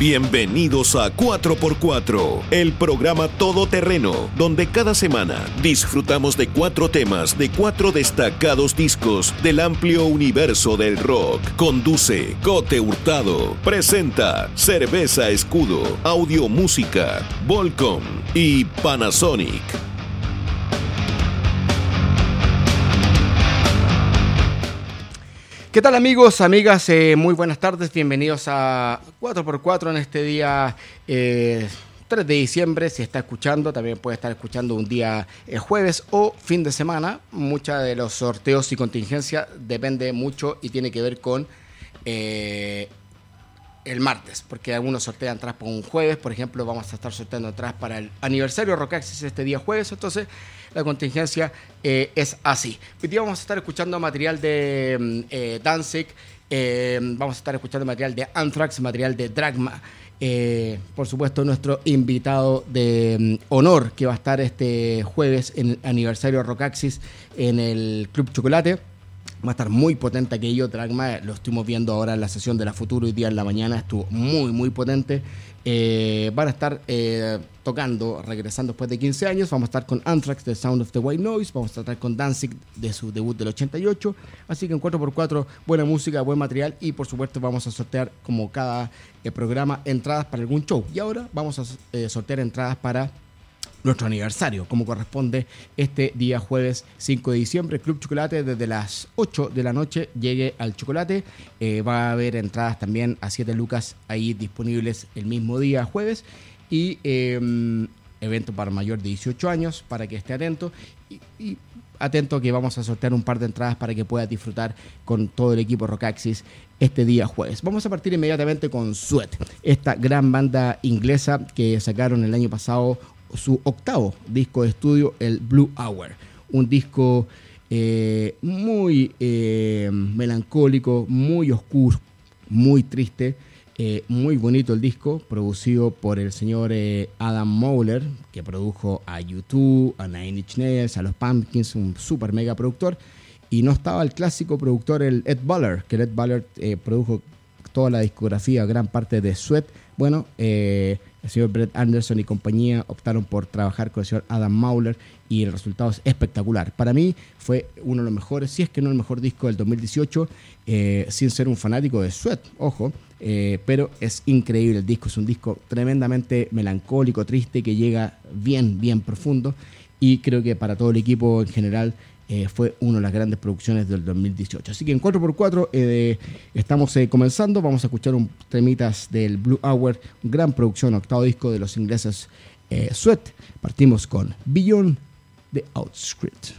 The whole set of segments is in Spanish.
Bienvenidos a 4x4, el programa todoterreno, donde cada semana disfrutamos de cuatro temas de cuatro destacados discos del amplio universo del rock. Conduce Cote Hurtado. Presenta Cerveza Escudo, Audio Música, Volcom y Panasonic. ¿Qué tal amigos, amigas? Eh, muy buenas tardes, bienvenidos a 4x4 en este día eh, 3 de diciembre. Si está escuchando, también puede estar escuchando un día eh, jueves o fin de semana. Muchos de los sorteos y contingencia depende mucho y tiene que ver con eh, el martes, porque algunos sortean atrás por un jueves, por ejemplo, vamos a estar sorteando atrás para el aniversario Rockaxis este día jueves, entonces la contingencia eh, es así. Hoy día vamos a estar escuchando material de mm, eh, Danzig, eh, vamos a estar escuchando material de Anthrax, material de Dragma. eh, por supuesto, nuestro invitado de mm, honor que va a estar este jueves en el aniversario Rockaxis en el Club Chocolate. Va a estar muy potente aquello, Dragma, lo estuvimos viendo ahora en la sesión de la Futuro hoy día en la mañana, estuvo muy, muy potente. Eh, van a estar eh, tocando, regresando después de 15 años, vamos a estar con Anthrax, The Sound of the White Noise, vamos a estar con Danzig de su debut del 88, así que en 4x4, buena música, buen material. Y por supuesto vamos a sortear como cada eh, programa entradas para algún show. Y ahora vamos a eh, sortear entradas para nuestro aniversario, como corresponde este día jueves 5 de diciembre. Club Chocolate desde las 8 de la noche llegue al chocolate. Eh, va a haber entradas también a 7 lucas ahí disponibles el mismo día jueves. Y eh, evento para mayor de 18 años, para que esté atento. Y, y atento que vamos a sortear un par de entradas para que puedas disfrutar con todo el equipo Rockaxis este día jueves. Vamos a partir inmediatamente con Sweat, esta gran banda inglesa que sacaron el año pasado su octavo disco de estudio, el Blue Hour. Un disco eh, muy eh, melancólico, muy oscuro, muy triste. eh, muy bonito el disco, producido por el señor Adam Mowler, que produjo a YouTube, a Nine Inch Nails, a los Pumpkins, un super mega productor. Y no estaba el clásico productor, el Ed Ballard, que Ed Ballard eh, produjo toda la discografía, gran parte de Sweat. Bueno, eh, el señor Brett Anderson y compañía optaron por trabajar con el señor Adam Mauler y el resultado es espectacular. Para mí fue uno de los mejores, si es que no el mejor disco del 2018, eh, sin ser un fanático de Sweat, ojo, eh, pero es increíble el disco, es un disco tremendamente melancólico, triste, que llega bien, bien profundo y creo que para todo el equipo en general eh, fue una de las grandes producciones del 2018. Así que en 4x4 eh, estamos eh, comenzando. Vamos a escuchar un temitas del Blue Hour, gran producción, octavo disco de los ingleses eh, Sweat. Partimos con Beyond the Outscript.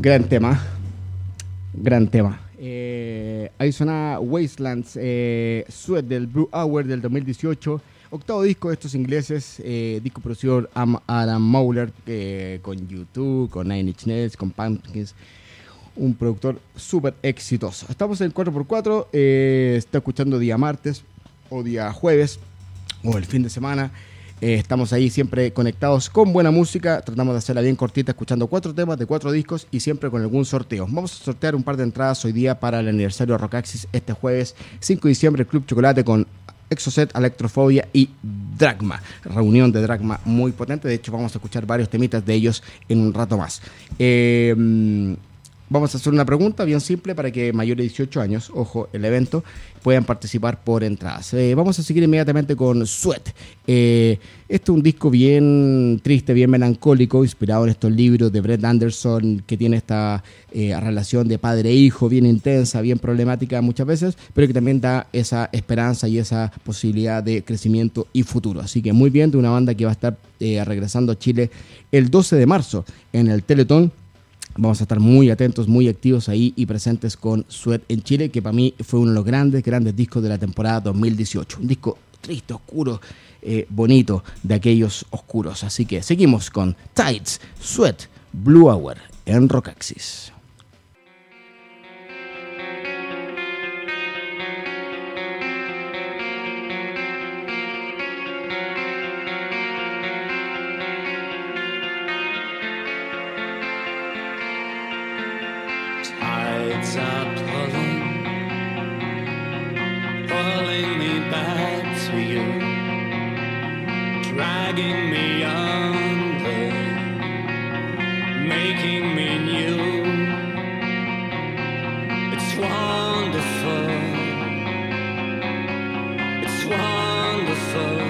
Gran tema. Gran tema. Eh, ahí Wastelands, eh, del Blue Hour del 2018. Octavo disco de estos ingleses, eh, disco producido Am- Adam Mauler eh, con YouTube, con Nine Inch con Pumpkins. Un productor súper exitoso. Estamos en el 4x4, eh, está escuchando día martes o día jueves o el fin de semana. Eh, estamos ahí siempre conectados con buena música. Tratamos de hacerla bien cortita, escuchando cuatro temas de cuatro discos y siempre con algún sorteo. Vamos a sortear un par de entradas hoy día para el aniversario de Rockaxis este jueves 5 de diciembre, Club Chocolate con Exocet, Electrofobia y Dragma. Reunión de Dragma muy potente. De hecho, vamos a escuchar varios temitas de ellos en un rato más. Eh, Vamos a hacer una pregunta bien simple para que mayores de 18 años, ojo, el evento, puedan participar por entradas. Eh, vamos a seguir inmediatamente con Sweat. Eh, este es un disco bien triste, bien melancólico, inspirado en estos libros de Brett Anderson, que tiene esta eh, relación de padre e hijo bien intensa, bien problemática muchas veces, pero que también da esa esperanza y esa posibilidad de crecimiento y futuro. Así que muy bien de una banda que va a estar eh, regresando a Chile el 12 de marzo en el Teletón. Vamos a estar muy atentos, muy activos ahí y presentes con Sweat en Chile, que para mí fue uno de los grandes, grandes discos de la temporada 2018. Un disco triste, oscuro, eh, bonito, de aquellos oscuros. Así que seguimos con Tides, Sweat, Blue Hour en Rockaxis. Are pulling, pulling me back to you, dragging me under, making me new. It's wonderful, it's wonderful,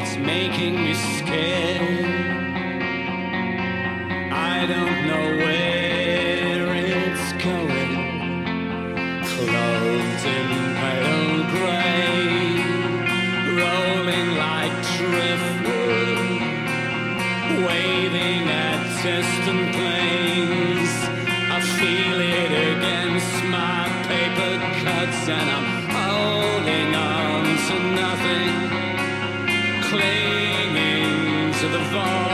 it's making me scared. I don't know where clinging to the void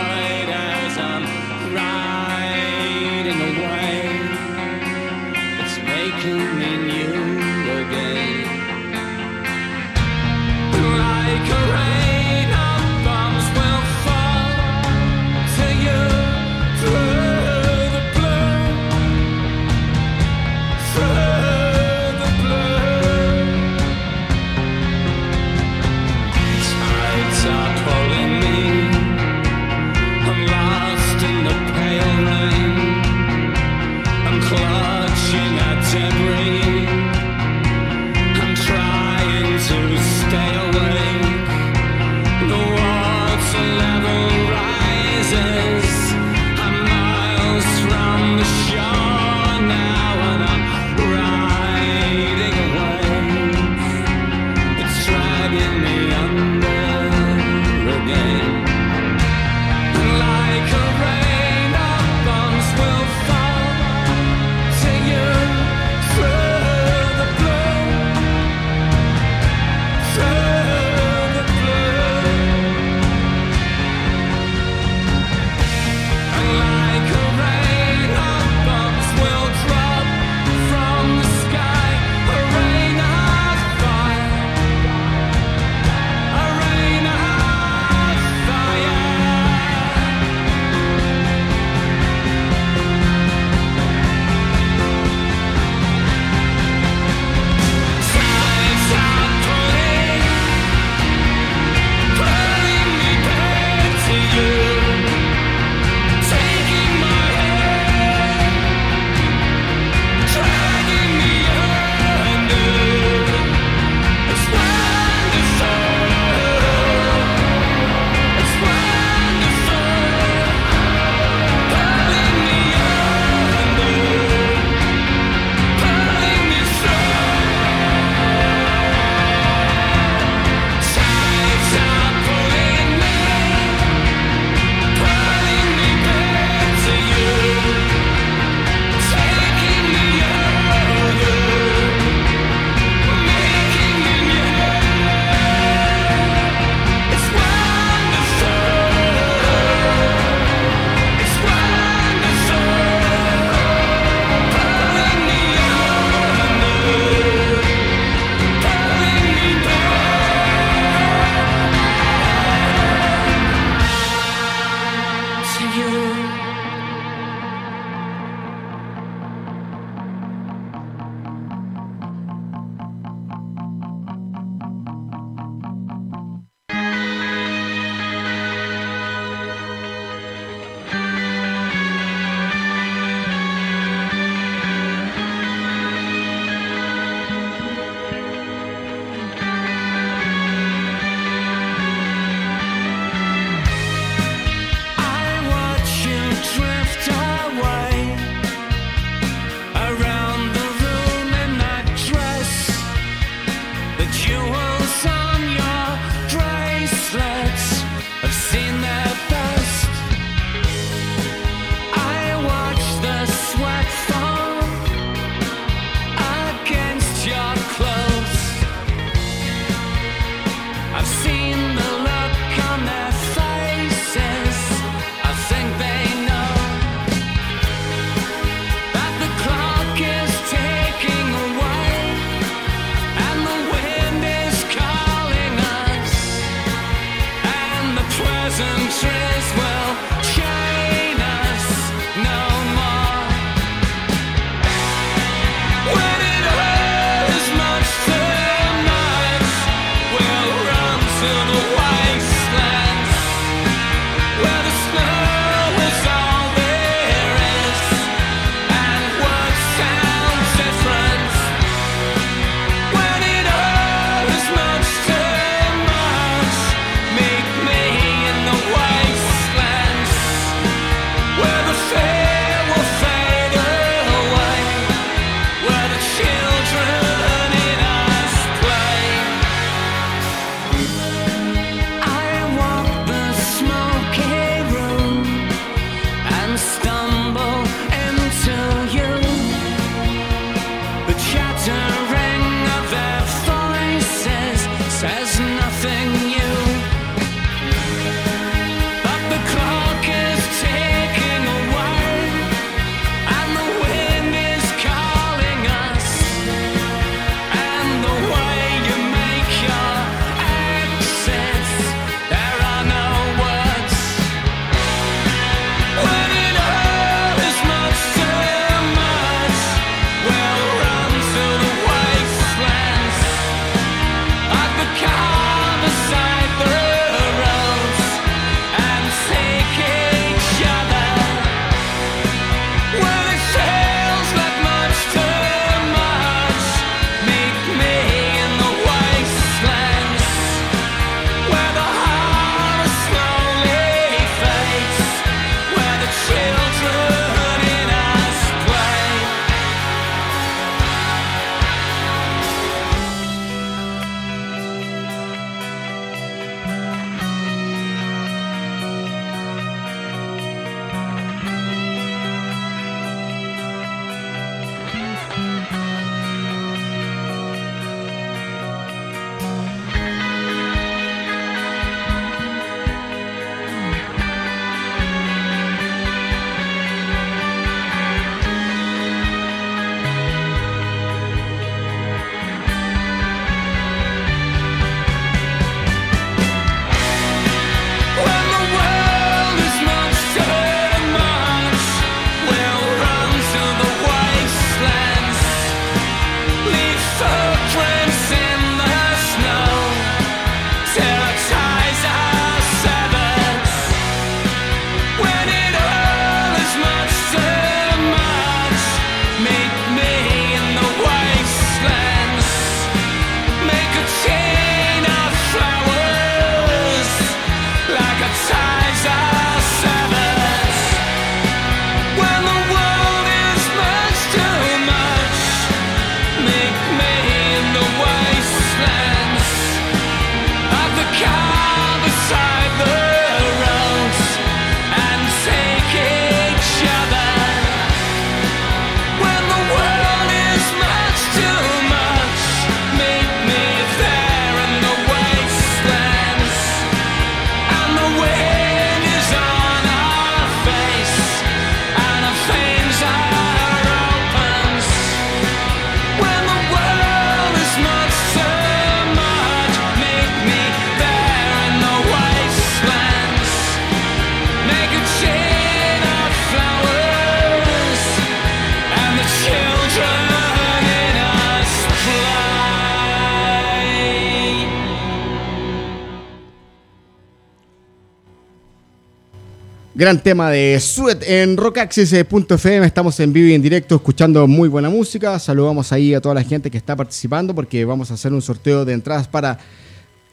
Gran tema de Sweat en rockaxis.fm. Estamos en vivo y en directo escuchando muy buena música. Saludamos ahí a toda la gente que está participando porque vamos a hacer un sorteo de entradas para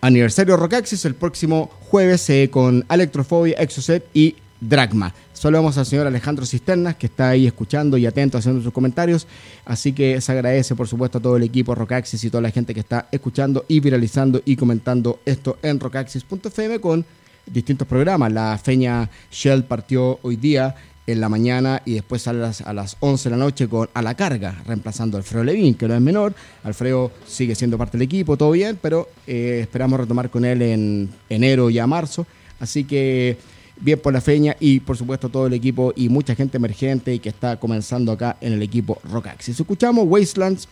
aniversario Rockaxis el próximo jueves eh, con Electrofobia, Exocet y Dragma. Saludamos al señor Alejandro Cisternas que está ahí escuchando y atento haciendo sus comentarios. Así que se agradece por supuesto a todo el equipo Rockaxis y toda la gente que está escuchando y viralizando y comentando esto en rockaxis.fm con distintos programas. La Feña Shell partió hoy día en la mañana y después a las, a las 11 de la noche con A la Carga, reemplazando a Alfredo Levín, que no es menor. Alfredo sigue siendo parte del equipo, todo bien, pero eh, esperamos retomar con él en enero y a marzo. Así que bien por la Feña y por supuesto todo el equipo y mucha gente emergente y que está comenzando acá en el equipo Rockaxis. Escuchamos Wastelands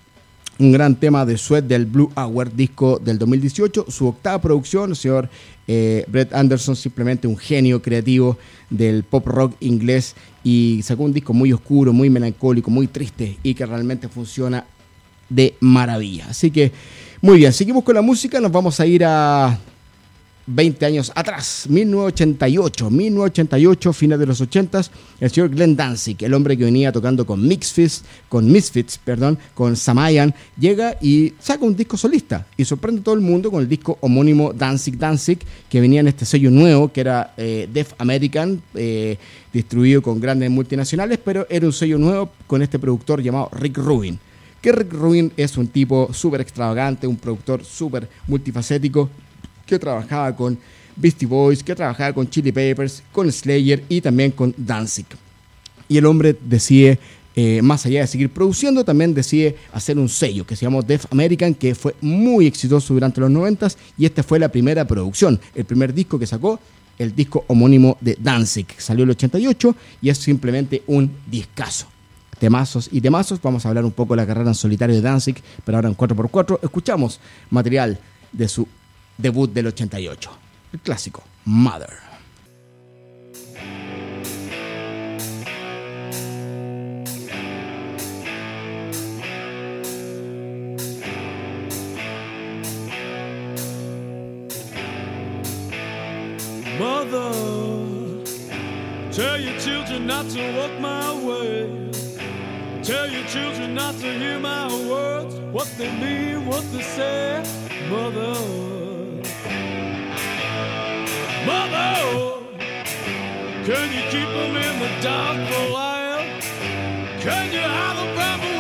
un gran tema de Sweat del Blue Hour, disco del 2018, su octava producción, el señor eh, Brett Anderson, simplemente un genio creativo del pop rock inglés y sacó un disco muy oscuro, muy melancólico, muy triste y que realmente funciona de maravilla. Así que, muy bien, seguimos con la música, nos vamos a ir a 20 años atrás, 1988, 1988, fines de los 80, el señor Glenn Danzig, el hombre que venía tocando con Misfits, con Misfits, perdón, con Samayan, llega y saca un disco solista y sorprende a todo el mundo con el disco homónimo Danzig Danzig, que venía en este sello nuevo, que era eh, Def American, eh, distribuido con grandes multinacionales, pero era un sello nuevo con este productor llamado Rick Rubin. Que Rick Rubin es un tipo súper extravagante, un productor súper multifacético, que trabajaba con Beastie Boys, que trabajaba con Chili Peppers, con Slayer y también con Danzig. Y el hombre decide, eh, más allá de seguir produciendo, también decide hacer un sello que se llamó Def American, que fue muy exitoso durante los 90 y esta fue la primera producción, el primer disco que sacó, el disco homónimo de Danzig. Salió el 88 y es simplemente un discazo. Temazos y temazos, vamos a hablar un poco de la carrera en solitario de Danzig, pero ahora en 4x4 escuchamos material de su debut del 88, el clásico Mother. Mother, tell your children not to walk my way. Tell your children not to hear my words, what they mean, what they say. Mother, Mother, can you keep them in the dark for a while? Can you hide them from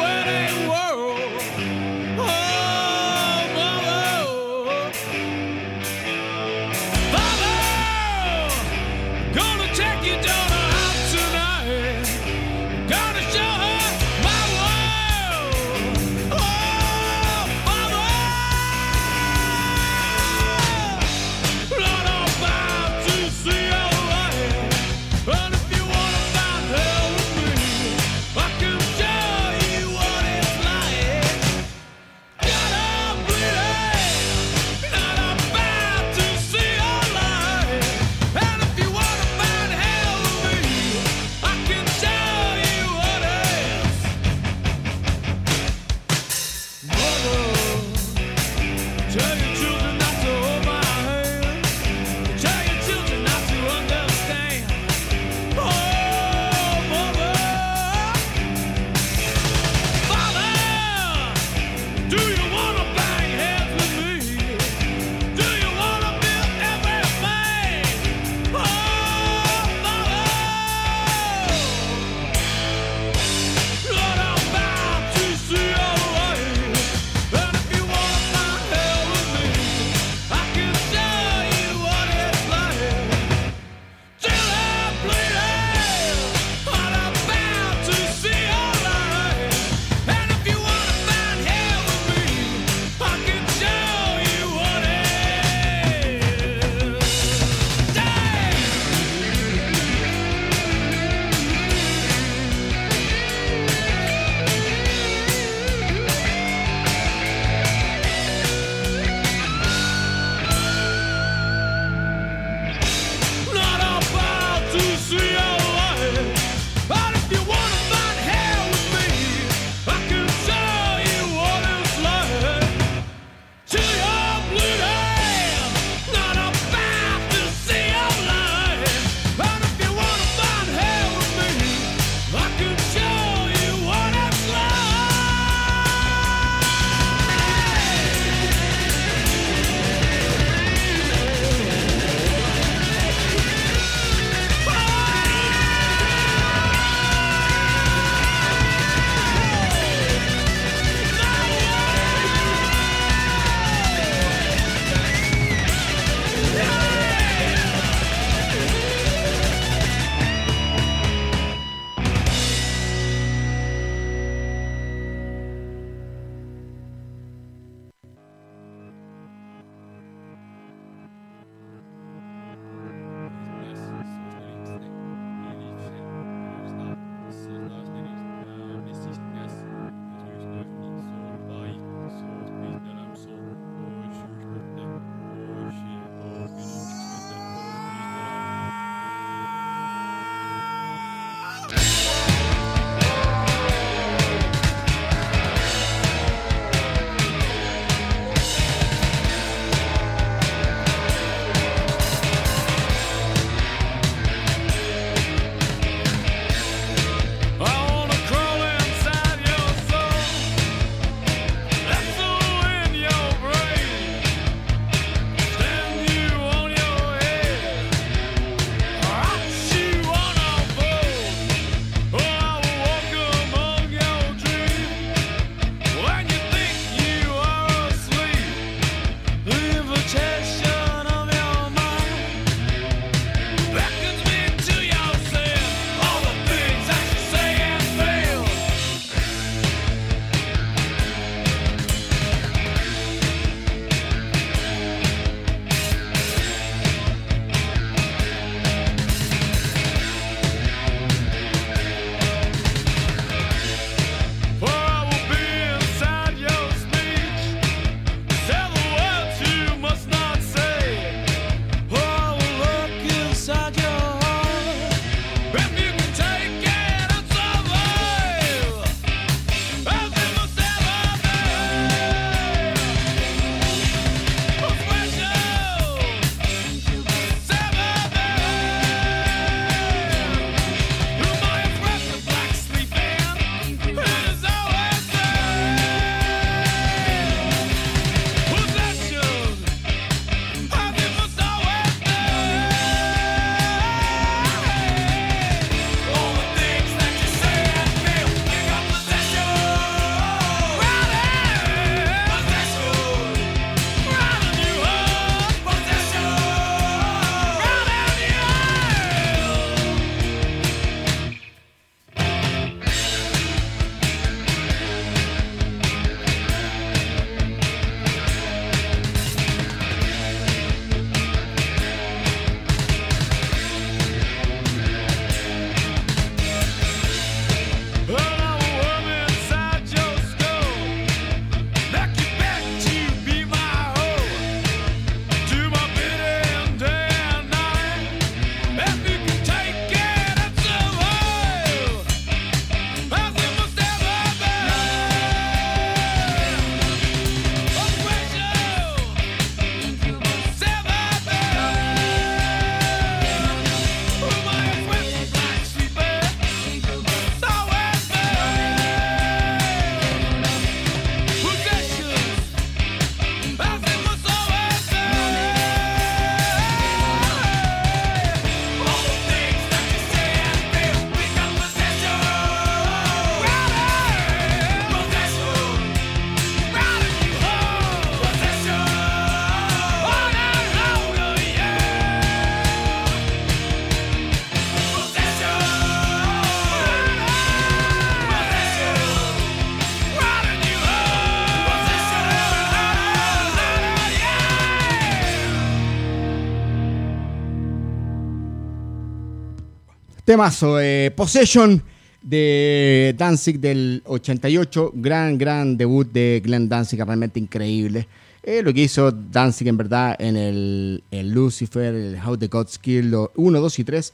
Temazo, eh, Possession de Danzig del 88, gran, gran debut de Glenn Danzig, realmente increíble. Eh, lo que hizo Danzig en verdad en el, Lucifer, el How the Gods Kill, 1, 2 y 3.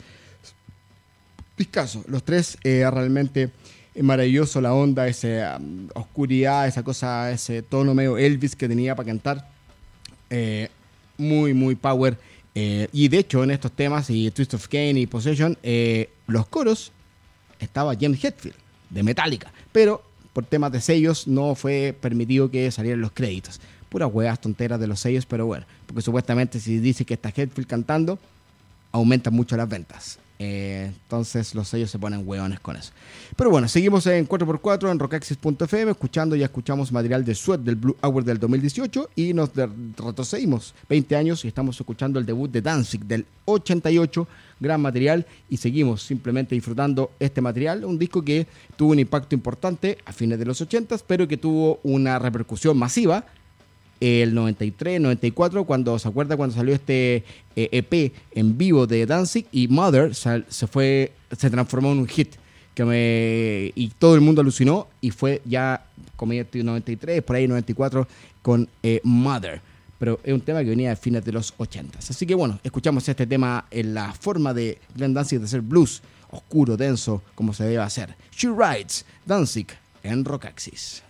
Discaso, los tres eh, realmente maravilloso la onda, esa um, oscuridad, esa cosa, ese tono medio Elvis que tenía para cantar. Eh, muy, muy power. Eh, y de hecho, en estos temas, y Twist of Kane y Possession, eh, los coros estaba James Hetfield de Metallica, pero por temas de sellos no fue permitido que salieran los créditos. Puras huevas tonteras de los sellos, pero bueno, porque supuestamente si dice que está Hetfield cantando, aumentan mucho las ventas. Eh, entonces los sellos se ponen hueones con eso. Pero bueno, seguimos en 4x4 en rockaxis.fm, escuchando, ya escuchamos material de Sweat del Blue Hour del 2018 y nos retrocedimos 20 años y estamos escuchando el debut de Danzig del 88, gran material y seguimos simplemente disfrutando este material, un disco que tuvo un impacto importante a fines de los 80, pero que tuvo una repercusión masiva el 93, 94, cuando se acuerda cuando salió este eh, EP en vivo de Danzig y Mother sal- se fue, se transformó en un hit que me y todo el mundo alucinó y fue ya como ya estoy 93, por ahí 94 con eh, Mother. Pero es un tema que venía de fines de los 80. Así que bueno, escuchamos este tema en la forma de Glenn Danzig de ser blues, oscuro, denso, como se debe hacer. She Rides, Danzig en Rockaxis.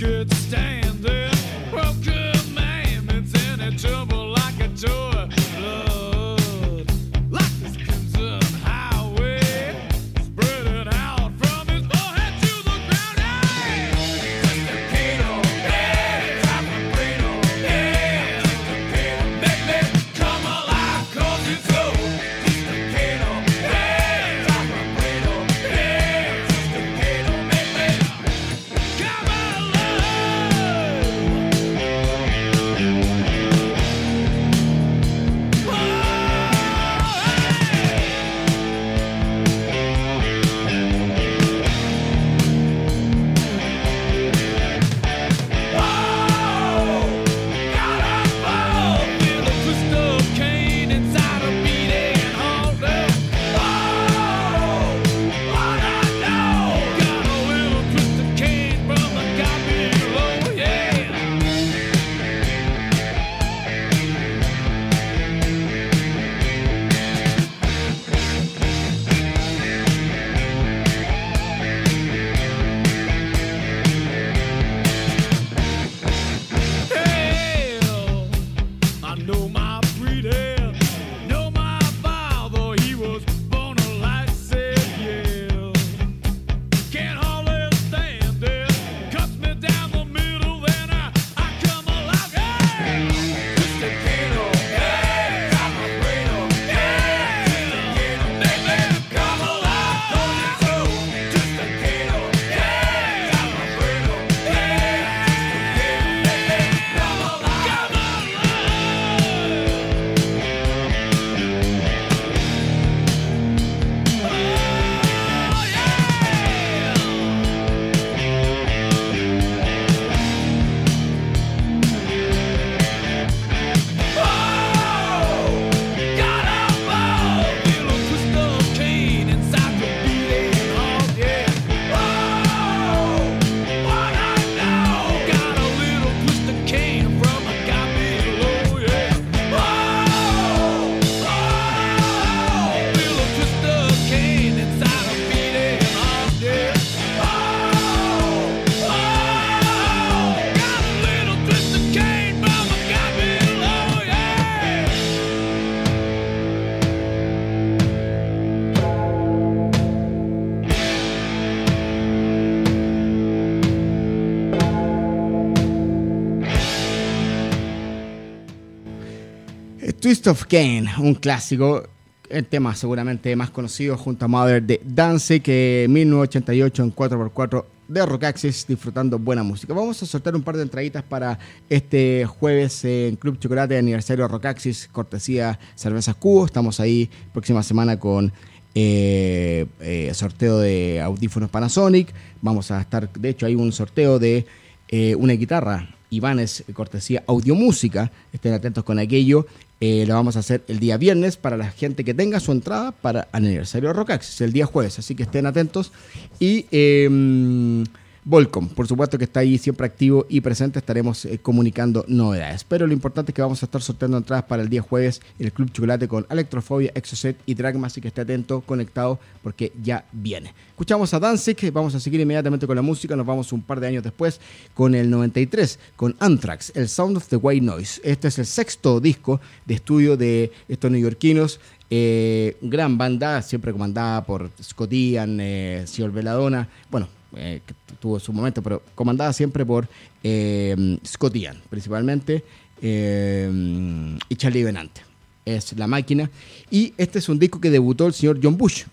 could stand this broken man. It's in a tumbled like a door. Twist of Cain, un clásico, el tema seguramente más conocido junto a Mother de Dance, que 1988 en 4x4 de Rock Access, disfrutando buena música. Vamos a soltar un par de entraditas para este jueves en Club Chocolate, aniversario de Rock Access, cortesía Cervezas Cubo. Estamos ahí próxima semana con eh, eh, sorteo de audífonos Panasonic. Vamos a estar, de hecho, hay un sorteo de eh, una guitarra Ivanes, cortesía Audiomúsica. Estén atentos con aquello. Eh, lo vamos a hacer el día viernes para la gente que tenga su entrada para aniversario Rock Access, el día jueves. Así que estén atentos. Y eh, Volcom, por supuesto que está ahí siempre activo y presente. Estaremos eh, comunicando novedades. Pero lo importante es que vamos a estar sorteando entradas para el día jueves en el Club Chocolate con Electrofobia, Exocet y Dragma. Así que esté atento, conectado, porque ya viene. Escuchamos a Danzig, vamos a seguir inmediatamente con la música. Nos vamos un par de años después con el 93, con Anthrax, el Sound of the White Noise. Este es el sexto disco de estudio de estos neoyorquinos. Eh, gran banda, siempre comandada por Scott Ian, eh, Veladona. Bueno, eh, que tuvo su momento, pero comandada siempre por eh, Scott Ian, principalmente, eh, y Charlie Benante. Es la máquina. Y este es un disco que debutó el señor John Bush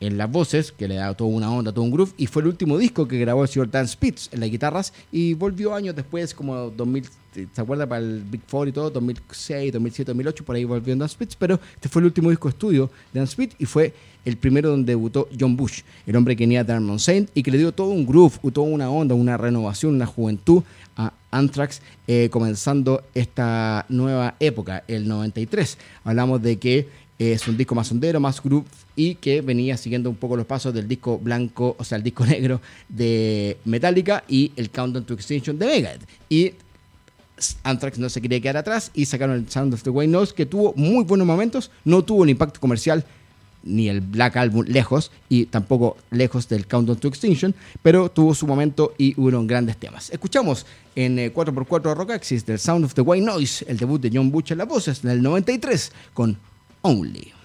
en las voces, que le da toda una onda, todo un groove, y fue el último disco que grabó el señor Dan Spitz en las guitarras, y volvió años después, como 2000, ¿se acuerda? Para el Big Four y todo, 2006, 2007, 2008, por ahí volvió Dan Spitz, pero este fue el último disco estudio de Dan Spitz, y fue el primero donde debutó John Bush, el hombre que venía de Darmon Saint, y que le dio todo un groove, toda una onda, una renovación, una juventud a Anthrax, eh, comenzando esta nueva época, el 93. Hablamos de que es un disco más hondero, más groove y que venía siguiendo un poco los pasos del disco blanco, o sea, el disco negro de Metallica y el Countdown to Extinction de Megadeth. Y Anthrax no se quería quedar atrás y sacaron el Sound of the White Noise que tuvo muy buenos momentos, no tuvo un impacto comercial ni el Black Album lejos y tampoco lejos del Countdown to Extinction, pero tuvo su momento y hubo grandes temas. Escuchamos en eh, 4x4 Rock Axis del Sound of the White Noise, el debut de John Butch en las voces en el 93 con. Only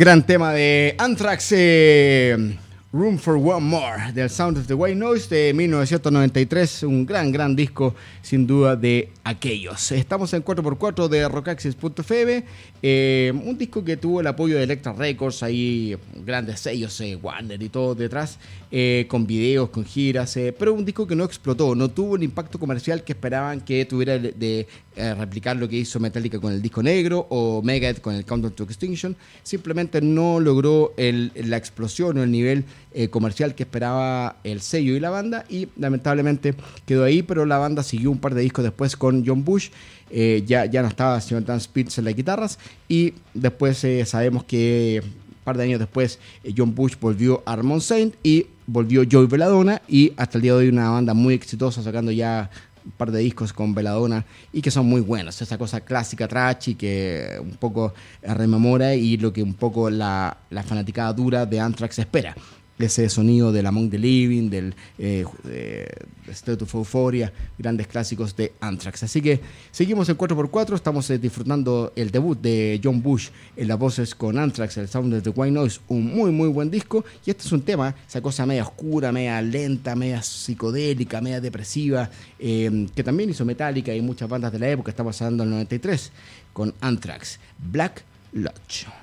Gran tema de Anthrax, eh, Room for One More, del Sound of the White Noise de 1993, un gran, gran disco sin duda de aquellos. Estamos en 4x4 de rockaxis.fm, eh, un disco que tuvo el apoyo de Electra Records, ahí grandes sellos, eh, Warner y todo detrás, eh, con videos, con giras, pero un disco que no explotó, no tuvo el impacto comercial que esperaban que tuviera de, eh, replicar lo que hizo Metallica con el disco negro o Megadeth con el Countdown to Extinction, simplemente no logró la explosión o el nivel eh, comercial que esperaba el sello y la banda y lamentablemente quedó ahí, pero la banda siguió un par de discos después con John Bush, eh, ya, ya no estaba el señor Dan Spitz en las guitarras y después sabemos que un par de años después John Bush volvió a Armond Saint y volvió Joey Belladonna y hasta el día de hoy una banda muy exitosa sacando ya un par de discos con Belladonna y que son muy buenos, esa cosa clásica trashy que un poco rememora y lo que un poco la, la fanaticada dura de Anthrax espera ese sonido del Among the Living, del eh, eh, State of Euphoria, grandes clásicos de Anthrax. Así que seguimos en 4x4, estamos eh, disfrutando el debut de John Bush en las voces con Anthrax, el Sound of the White Noise, un muy muy buen disco. Y este es un tema, esa cosa media oscura, media lenta, media psicodélica, media depresiva, eh, que también hizo Metallica y muchas bandas de la época, estamos hablando del 93, con Anthrax, Black Lodge.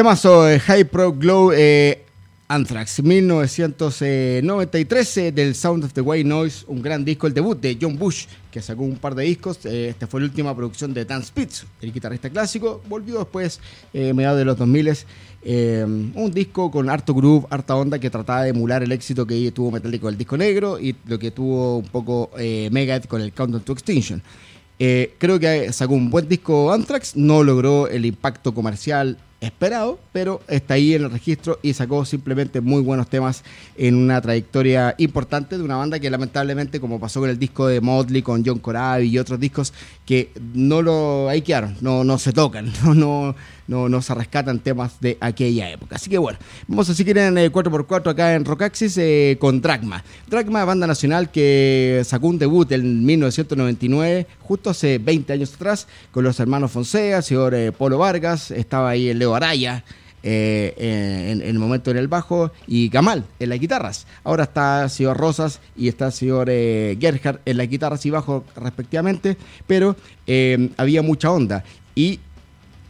Temazo de High Pro Glow eh, Anthrax 1993 eh, del Sound of the White Noise, un gran disco, el debut de John Bush, que sacó un par de discos. Eh, esta fue la última producción de Dan Spitz, el guitarrista clásico. Volvió después, eh, mediados de los 2000 eh, un disco con harto groove, harta onda que trataba de emular el éxito que tuvo Metallica con el disco negro y lo que tuvo un poco eh, Megadeth con el Countdown to Extinction. Eh, creo que sacó un buen disco Anthrax, no logró el impacto comercial esperado, pero está ahí en el registro y sacó simplemente muy buenos temas en una trayectoria importante de una banda que lamentablemente, como pasó con el disco de Motley, con John Corabi y otros discos, que no lo ahí quedaron, no, no se tocan, no, no, no, no se rescatan temas de aquella época. Así que bueno, vamos a seguir en el 4x4 acá en Rockaxis eh, con Dragma. Dragma, banda nacional que sacó un debut en 1999, justo hace 20 años atrás, con los hermanos Fonseca, señor eh, Polo Vargas, estaba ahí el Leo Araya. eh, en, el momento en el bajo y Gamal en las guitarras. Ahora está el señor Rosas y está el señor eh, en las guitarras y bajo respectivamente, pero eh, había mucha onda y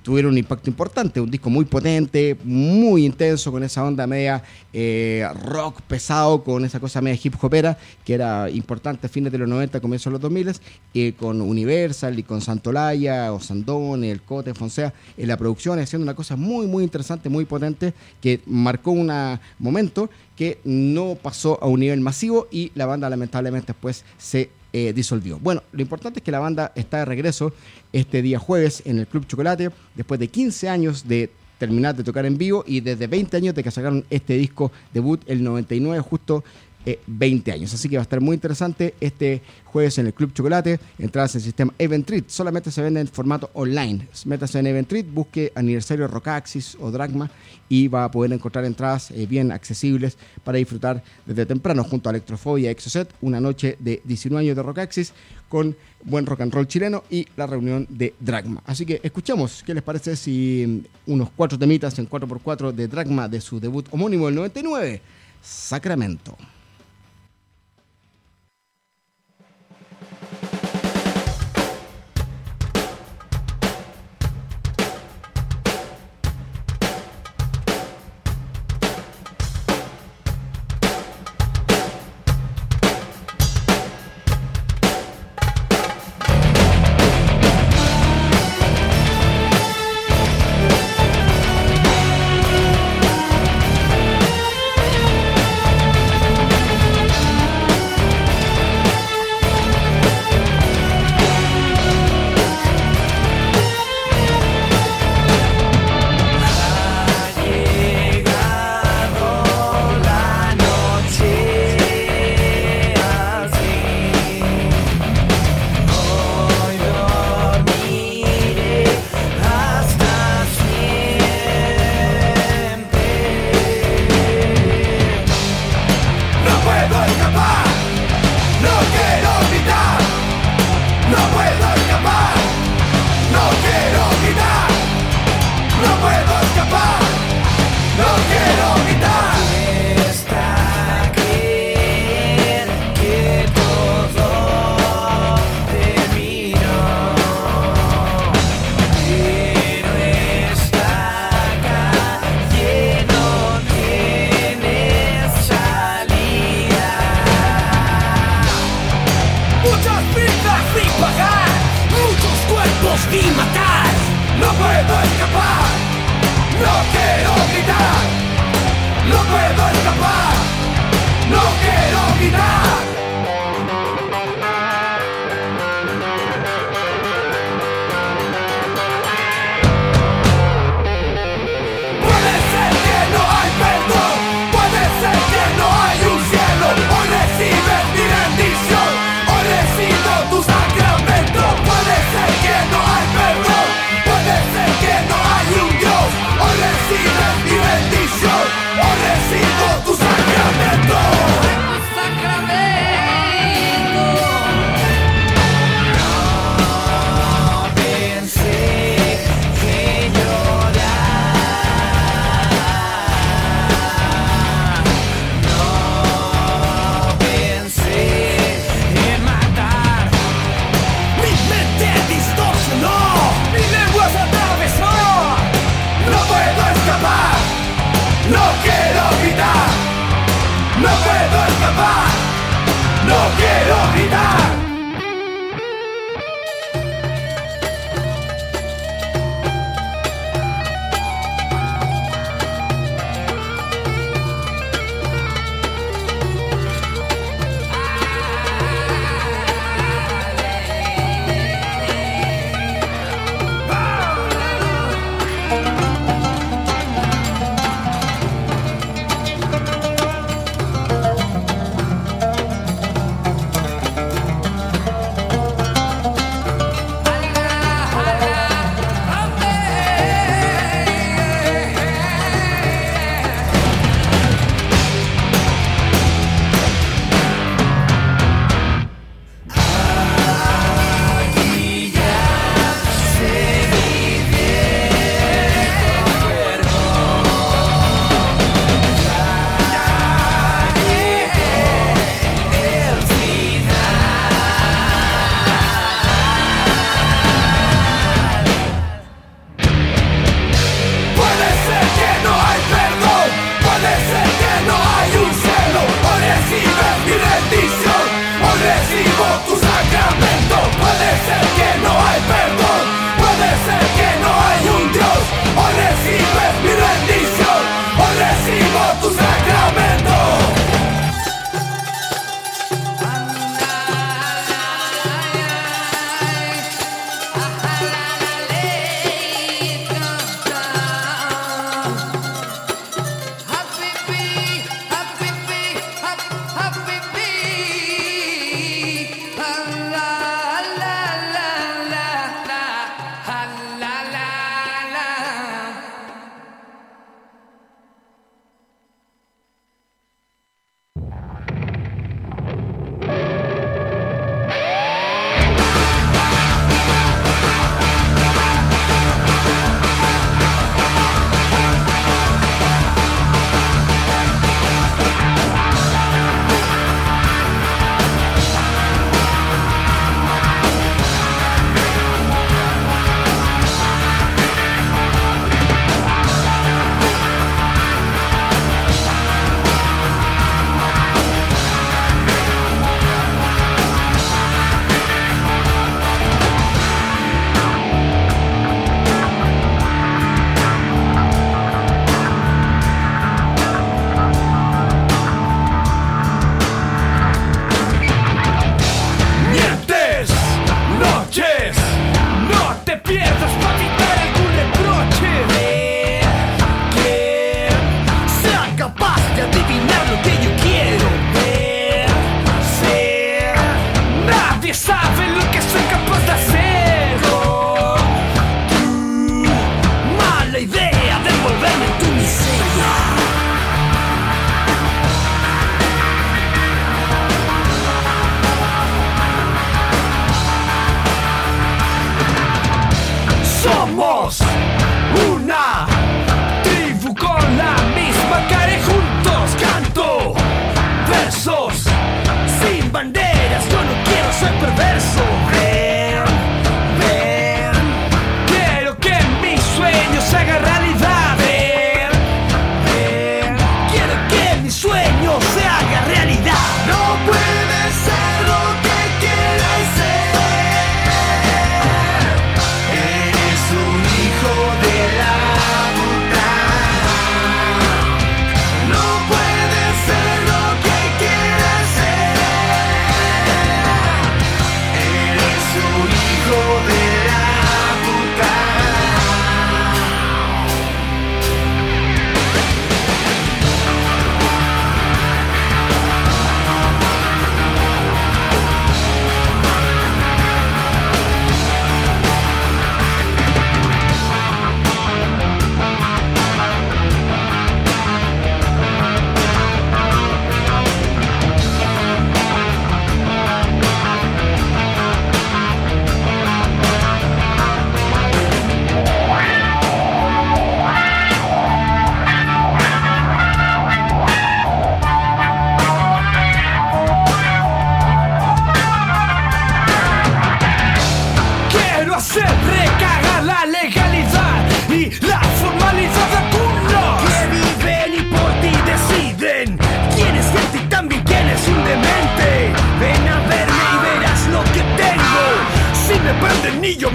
tuvieron un impacto importante, un disco muy potente, muy intenso, con esa onda media eh, rock pesado, con esa cosa media hip hopera, que era importante a fines de los 90, comienzos de los 2000, eh, con Universal y con Santolaya, o Sandón, el Cote, Fonsea, en la producción, haciendo una cosa muy, muy interesante, muy potente, que marcó un momento que no pasó a un nivel masivo y la banda lamentablemente después se eh, disolvió. Bueno, lo importante es que la banda está de regreso este día jueves en el Club Chocolate, después de 15 años de terminar de tocar en vivo y desde 20 años de que sacaron este disco debut el 99, justo eh, 20 años. Así que va a estar muy interesante este jueves en el Club Chocolate. Entradas en el sistema Eventrit. Solamente se vende en formato online. Métase en Eventrit, busque aniversario Rockaxis o Dragma y va a poder encontrar entradas eh, bien accesibles para disfrutar desde temprano junto a Electrofobia Exocet. Una noche de 19 años de Rockaxis con buen rock and roll chileno y la reunión de Dragma. Así que escuchamos, ¿qué les parece si mm, unos cuatro temitas en 4x4 de Dragma de su debut homónimo del 99? Sacramento. Sacramento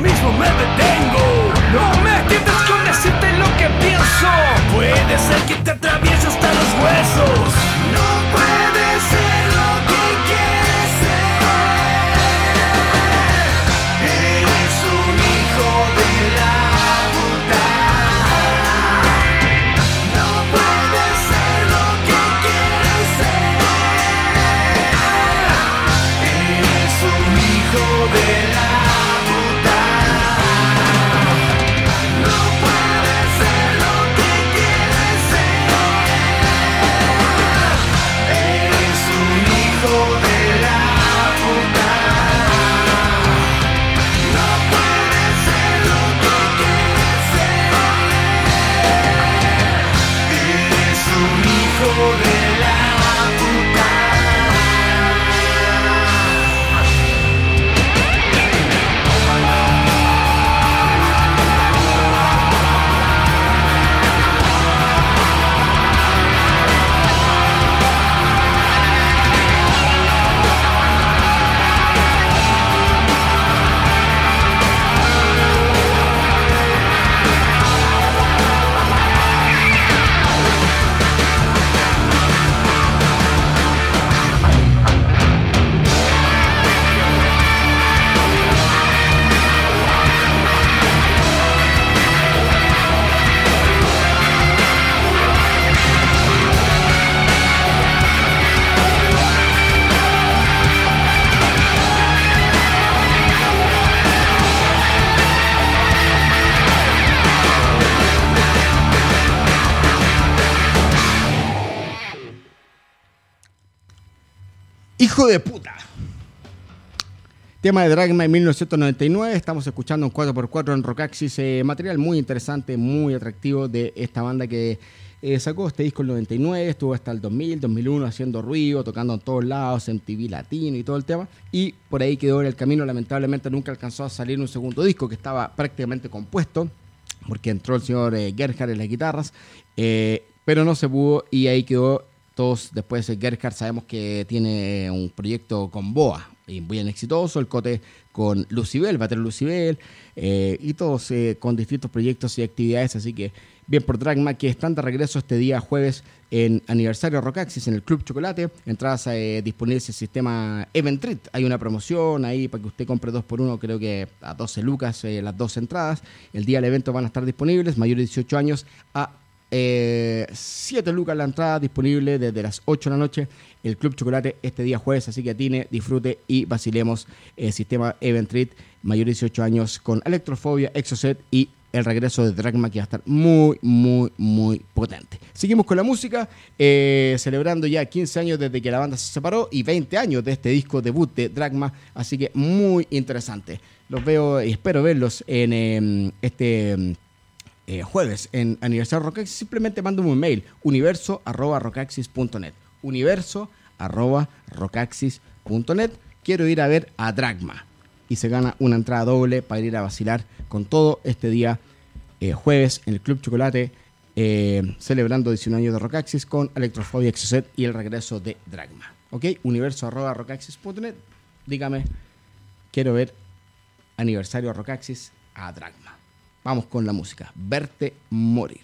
mismo me detengo Hijo de puta. Tema de Dragma en 1999. Estamos escuchando un 4x4 en Rockaxis. eh, material muy interesante, muy atractivo de esta banda que eh, sacó este disco en el 99. Estuvo hasta el 2000, 2001 haciendo ruido, tocando en todos lados, en TV latino y todo el tema. Y por ahí quedó en el camino. Lamentablemente nunca alcanzó a salir un segundo disco que estaba prácticamente compuesto. Porque entró el señor eh, Gerhard en las guitarras. pero no se pudo y ahí quedó todos después Gerhard sabemos que tiene un proyecto con Boa, bien exitoso, el Cote con Lucibel, va a tener Lucibel, eh, y todos eh, con distintos proyectos y actividades, así que bien por Dragma, que están de regreso este día jueves en aniversario Rockaxis en el Club Chocolate, entradas eh, disponibles en el sistema Eventrit, hay una promoción ahí para que usted compre dos por uno, creo que a 12 lucas eh, las dos entradas, el día del evento van a estar disponibles, mayores de 18 años a 7 lucas la entrada disponible desde las 8 de la noche. El Club Chocolate este día jueves, así que atine, disfrute y vacilemos el sistema Event Treat mayor de 18 años con Electrofobia, Exocet y el regreso de Dragma que va a estar muy, muy, muy potente. Seguimos con la música, eh, celebrando ya 15 años desde que la banda se separó y 20 años de este disco debut de Dragma, así que muy interesante. Los veo y espero verlos en eh, este em, eh, jueves en Aniversario Rockaxis, simplemente mándame un mail, universo arroba rockaxis.net. Universo arroba rockaxis.net. Quiero ir a ver a Dragma. Y se gana una entrada doble para ir a vacilar con todo este día eh, jueves en el Club Chocolate, eh, celebrando 19 años de Rockaxis con Electrofobia Exocet y el regreso de Dragma. ¿Ok? Universo arroba rockaxis.net. Dígame, quiero ver aniversario Rockaxis a Dragma. Vamos con la música. Verte morir.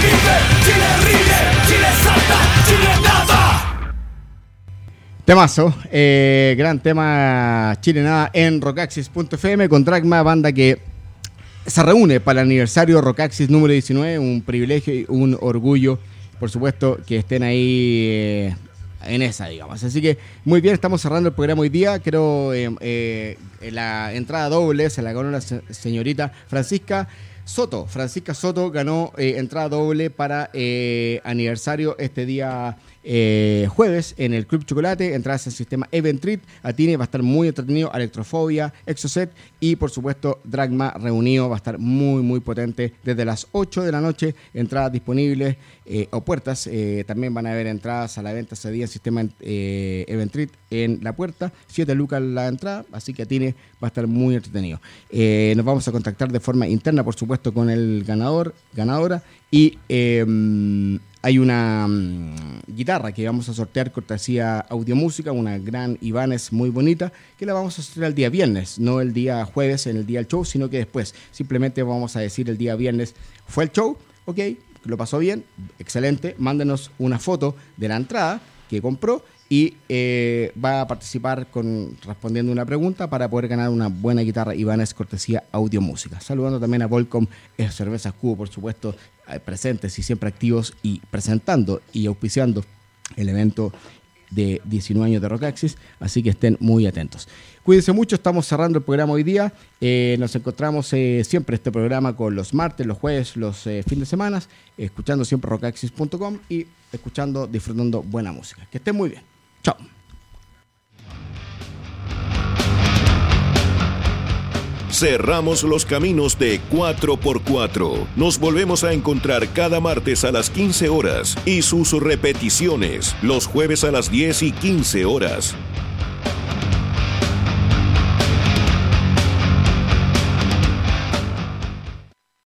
Chile ríe, Chile salta, Chile nada. Temazo, eh, gran tema Chile nada en rockaxis.fm con Dragma, banda que se reúne para el aniversario Rockaxis número 19, un privilegio y un orgullo, por supuesto, que estén ahí eh, en esa, digamos. Así que muy bien, estamos cerrando el programa hoy día. Creo eh, la entrada doble se la ganó la señorita Francisca. Soto. Francisca Soto ganó eh, entrada doble para eh, aniversario este día eh, jueves en el Club Chocolate. Entradas al sistema Eventrit. Atine va a estar muy entretenido. Electrofobia, Exocet y por supuesto Dragma reunido. Va a estar muy, muy potente desde las 8 de la noche. Entradas disponibles eh, o puertas. Eh, también van a haber entradas a la venta ese día en sistema eh, Eventrit en la puerta. 7 lucas la entrada. Así que Atine va a estar muy entretenido. Nos vamos a contactar de forma interna, por supuesto, con el ganador, ganadora. Y eh, hay una mm, guitarra que vamos a sortear cortesía Audiomúsica, una gran Ibanez muy bonita, que la vamos a sortear el día viernes, no el día jueves en el día del show, sino que después. Simplemente vamos a decir el día viernes, fue el show, ok, lo pasó bien, excelente, mándenos una foto de la entrada que compró y eh, va a participar respondiendo una pregunta para poder ganar una buena guitarra Ibanez cortesía Audio Música. Saludando también a Volcom Cervezas Cubo, por supuesto, presentes y siempre activos y presentando y auspiciando el evento de 19 años de Rockaxis, así que estén muy atentos. Cuídense mucho, estamos cerrando el programa hoy día. Eh, nos encontramos eh, siempre este programa con los martes, los jueves, los eh, fines de semana, escuchando siempre rockaxis.com y escuchando, disfrutando buena música. Que estén muy bien. Chao. Cerramos los caminos de 4x4. Nos volvemos a encontrar cada martes a las 15 horas y sus repeticiones los jueves a las 10 y 15 horas.